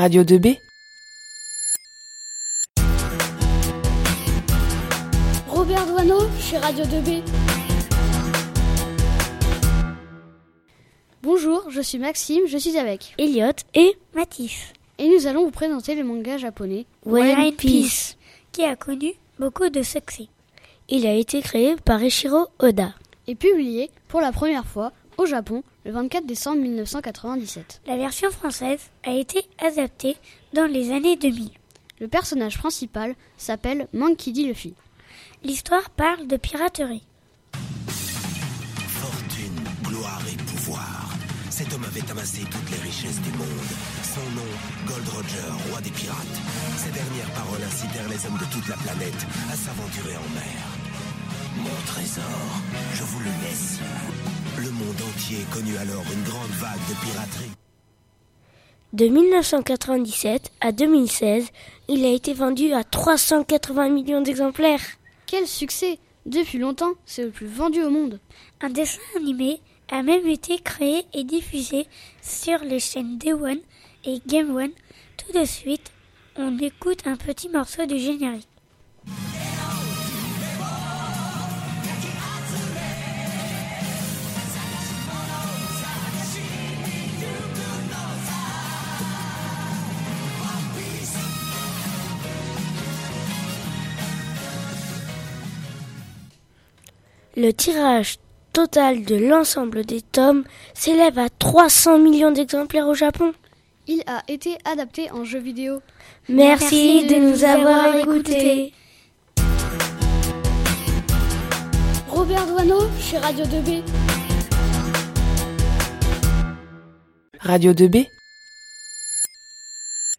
Radio 2B Robert Doineau chez Radio 2B. Bonjour, je suis Maxime, je suis avec Elliot et Mathis. et nous allons vous présenter le manga japonais One Piece, qui a connu beaucoup de succès. Il a été créé par Eiichiro Oda. et publié pour la première fois au Japon le 24 décembre 1997. La version française a été adaptée dans les années 2000. Le personnage principal s'appelle Monkey D. Luffy. L'histoire parle de piraterie. Fortune, gloire et pouvoir. Cet homme avait amassé toutes les richesses du monde. Son nom, Gold Roger, roi des pirates. Ces dernières paroles incitèrent les hommes de toute la planète à s'aventurer en mer. Mon trésor, connut alors une grande vague de piraterie. De 1997 à 2016, il a été vendu à 380 millions d'exemplaires. Quel succès Depuis longtemps, c'est le plus vendu au monde. Un dessin animé a même été créé et diffusé sur les chaînes Day One et Game One. Tout de suite, on écoute un petit morceau du générique. Le tirage total de l'ensemble des tomes s'élève à 300 millions d'exemplaires au Japon. Il a été adapté en jeu vidéo. Merci, de nous avoir écoutés. Robert Doineau chez Radio 2B. Radio 2B